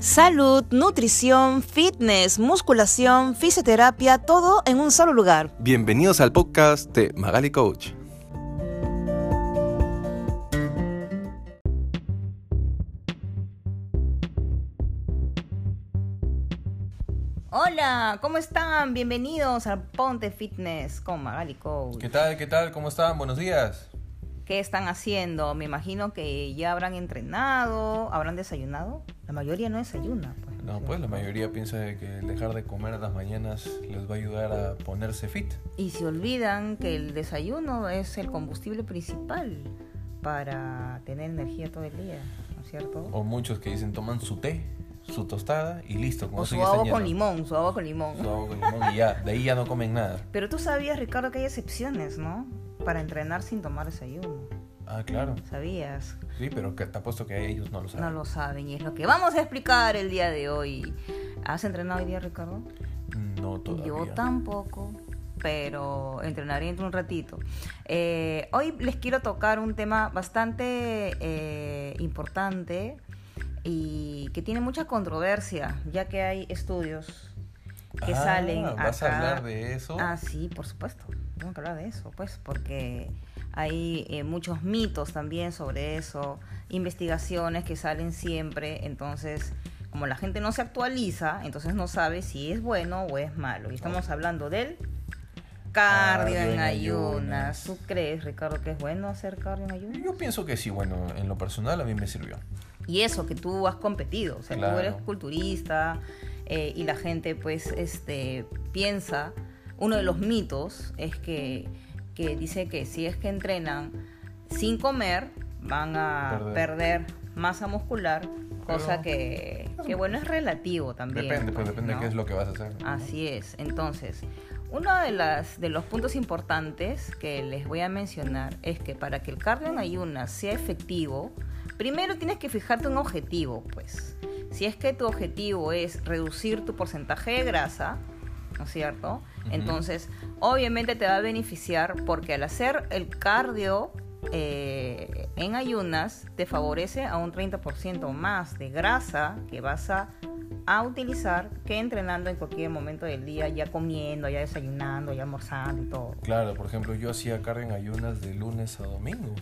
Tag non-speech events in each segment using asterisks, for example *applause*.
Salud, nutrición, fitness, musculación, fisioterapia, todo en un solo lugar. Bienvenidos al podcast de Magali Coach. Hola, ¿cómo están? Bienvenidos al Ponte Fitness con Magali Coach. ¿Qué tal? ¿Qué tal? ¿Cómo están? Buenos días. ¿Qué están haciendo? Me imagino que ya habrán entrenado, habrán desayunado. La mayoría no desayuna. Pues, no, pues la mayoría piensa que dejar de comer a las mañanas les va a ayudar a ponerse fit. Y se olvidan que el desayuno es el combustible principal para tener energía todo el día, ¿no es cierto? O muchos que dicen toman su té su tostada y listo. Con o su agua con limón, su agua con limón. Su agua con limón y ya, de ahí ya no comen nada. Pero tú sabías, Ricardo, que hay excepciones, ¿no? Para entrenar sin tomar desayuno. Ah, claro. ¿Sabías? Sí, pero que, te apuesto que ellos no lo saben. No lo saben y es lo que vamos a explicar el día de hoy. ¿Has entrenado hoy día, Ricardo? No, todavía. Yo tampoco, pero entrenaré dentro un ratito. Eh, hoy les quiero tocar un tema bastante eh, importante y que tiene mucha controversia, ya que hay estudios que Ah, salen ¿Vas acá. a hablar de eso? Ah, sí, por supuesto. Tengo que hablar de eso, pues, porque hay eh, muchos mitos también sobre eso, investigaciones que salen siempre, entonces, como la gente no se actualiza, entonces no sabe si es bueno o es malo. Y estamos hablando del cardio en ayunas. ayunas. ¿Tú crees, Ricardo, que es bueno hacer cardio en ayunas? Yo pienso que sí, bueno, en lo personal a mí me sirvió. Y eso, que tú has competido, o sea, tú Claro. eres culturista eh, y la gente pues este, piensa, uno de los mitos es que, que dice que si es que entrenan sin comer, van a Perder. perder, masa muscular, cosa que, que, bueno, es relativo también. Depende, pues depende ¿no? qué es lo que vas a hacer. Así es. Entonces, uno de, las, de los puntos importantes que les voy a mencionar es que para que el cardio en ayunas sea efectivo, primero tienes que fijarte un objetivo, pues. Si es que tu objetivo es reducir tu porcentaje de grasa, ¿no es cierto? Entonces, obviamente te va a beneficiar porque al hacer el cardio eh, en ayunas, te favorece a un 30% más de grasa que vas a, a utilizar que entrenando en cualquier momento del día, ya comiendo, ya desayunando, ya almorzando y todo. Claro, por ejemplo, yo hacía carga en ayunas de lunes a domingo,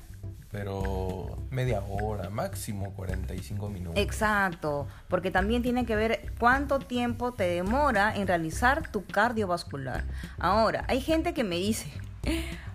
pero media hora, máximo 45 minutos. Exacto, porque también tiene que ver cuánto tiempo te demora en realizar tu cardiovascular. Ahora, hay gente que me dice,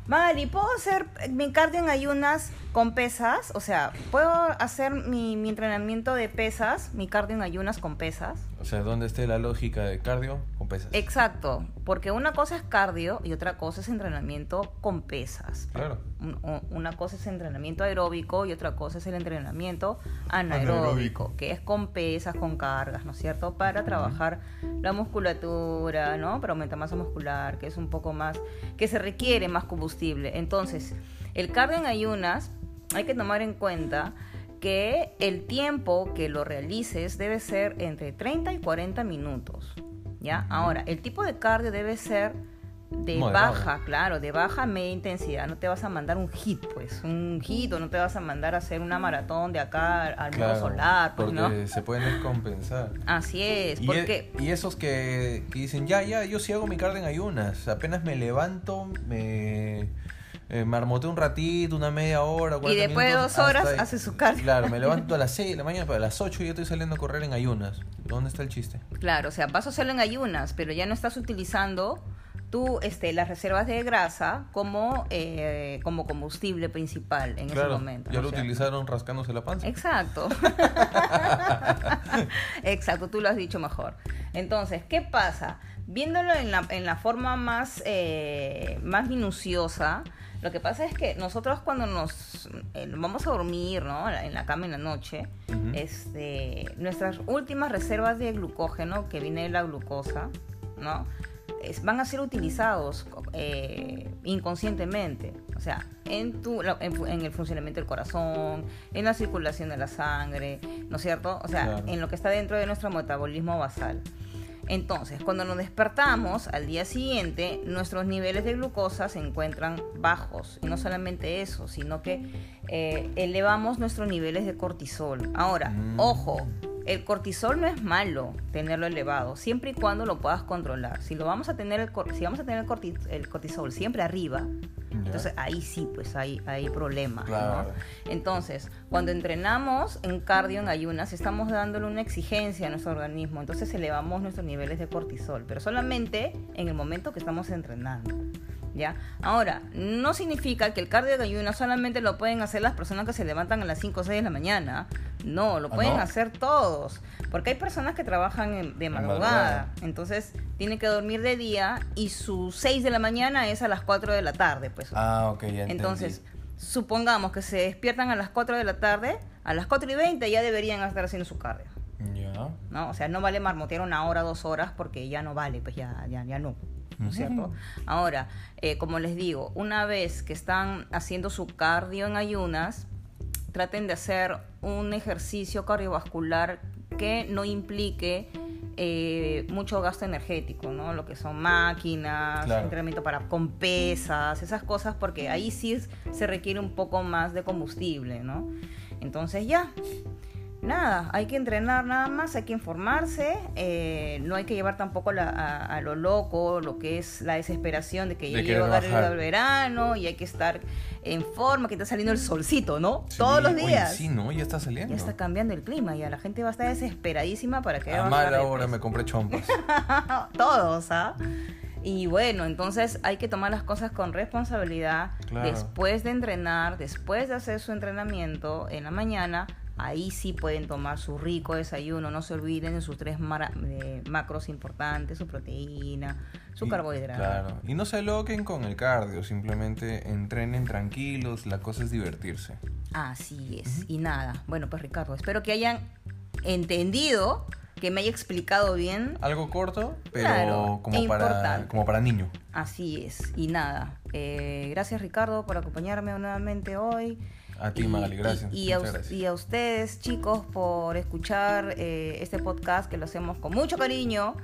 Mari, ¿puedo hacer mi cardio en ayunas con pesas? O sea, ¿puedo hacer mi, mi entrenamiento de pesas, mi cardio en ayunas con pesas? O sea, ¿dónde esté la lógica de cardio con pesas? Exacto, porque una cosa es cardio y otra cosa es entrenamiento con pesas. Claro. Un- un- Una cosa es entrenamiento aeróbico y otra cosa es el entrenamiento anaeróbico, Anaeróbico. que es con pesas, con cargas, ¿no es cierto? Para trabajar la musculatura, ¿no? Para aumentar masa muscular, que es un poco más, que se requiere más combustible. Entonces, el cardio en ayunas hay que tomar en cuenta que el tiempo que lo realices debe ser entre 30 y 40 minutos. ¿Ya? Ahora, el tipo de cardio debe ser de Moderado. baja, claro, de baja media intensidad. No te vas a mandar un hit, pues, un hit, o no te vas a mandar a hacer una maratón de acá al Claro, solar, pues, porque ¿no? se pueden descompensar. Así es, Y, porque... e- y esos que, que dicen, ya, ya, yo sí hago mi cardio en ayunas. Apenas me levanto, me eh, marmoteo un ratito, una media hora. Y 40 después de dos horas hace su cardio. Claro, me levanto a *laughs* las 6 de la mañana, pero a las 8 ya estoy saliendo a correr en ayunas. ¿Dónde está el chiste? Claro, o sea, vas a hacerlo en ayunas, pero ya no estás utilizando tú este, las reservas de grasa como, eh, como combustible principal en ese momento. ya ¿no lo utilizaron rascándose la panza. Exacto. *laughs* Exacto, tú lo has dicho mejor. Entonces, ¿qué pasa? Viéndolo en la, en la forma más, eh, más minuciosa, lo que pasa es que nosotros cuando nos eh, vamos a dormir, ¿no? En la cama en la noche, este, nuestras últimas reservas de glucógeno, que viene de la glucosa, ¿no? Van a ser utilizados eh, inconscientemente, o sea, en, tu, en, el funcionamiento del corazón, en la circulación de la sangre, ¿no es cierto? O sea, Claro. en lo que está dentro de nuestro metabolismo basal. Entonces, cuando nos despertamos al día siguiente, nuestros niveles de glucosa se encuentran bajos. Y no solamente eso, sino que eh, elevamos nuestros niveles de cortisol. Ahora, Mm. ojo, el cortisol no es malo tenerlo elevado, siempre y cuando lo puedas controlar. Si lo vamos a tener el, si vamos a tener el cortisol siempre arriba, entonces ahí sí, pues hay, hay problemas. Entonces, cuando entrenamos en cardio, en ayunas, estamos dándole una exigencia a nuestro organismo, entonces elevamos nuestros niveles de cortisol, pero solamente en el momento que estamos entrenando. ¿Ya? Ahora, no significa que el cardio de ayunas solamente lo pueden hacer las personas que se levantan a las 5 o 6 de la mañana. No, lo ¿Ah, pueden hacer todos. Porque hay personas que trabajan de madrugada. Entonces, tienen que dormir de día y su 6 de la mañana es a las 4 de la tarde. Pues. Ah, ok, ya Entonces, supongamos que se despiertan a las 4 de la tarde, a las 4 y 20 ya deberían estar haciendo su cardio. ¿No? O sea, no vale marmotear una hora, dos horas porque ya no vale, pues ya, ya, ya no. ¿no es cierto? Ahora, eh, como les digo, una vez que están haciendo su cardio en ayunas, traten de hacer un ejercicio cardiovascular que no implique eh, mucho gasto energético, ¿no? Lo que son máquinas, entrenamiento para con pesas, esas cosas, porque ahí sí se requiere un poco más de combustible, ¿no? Entonces ya, nada, hay que entrenar nada más, hay que informarse, eh, no hay que llevar tampoco a, lo loco, lo que es la desesperación de que ya llega el verano y hay que estar en forma, que está saliendo el solcito, ¿no? Todos los días. sí, ¿no? Ya está saliendo. Ya está cambiando el clima, ya la gente va a estar desesperadísima para que... A mala hora me compré chompas. *laughs* Todos, ¿ah? Y bueno, entonces hay que tomar las cosas con responsabilidad. Después de entrenar, después de hacer su entrenamiento en la mañana, Ahí sí pueden tomar su rico desayuno, no se olviden de sus tres macros importantes, su proteína, su carbohidrato. Claro, y no se loquen con el cardio, simplemente entrenen tranquilos, la cosa es divertirse. Así es, y nada. Bueno, pues Ricardo, espero que hayan entendido, que me haya explicado bien. Algo corto, pero como, para, como para niño. Así es, y nada. Eh, gracias Ricardo por acompañarme nuevamente hoy. A ti, Magali, gracias. Y, a, ustedes, chicos, por escuchar eh, este podcast que lo hacemos con mucho cariño,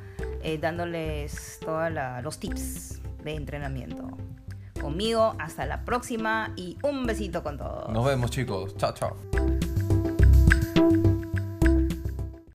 eh, dándoles todos los tips de entrenamiento. Conmigo, hasta la próxima y un besito con todos. Nos vemos, chicos. Chao, chao.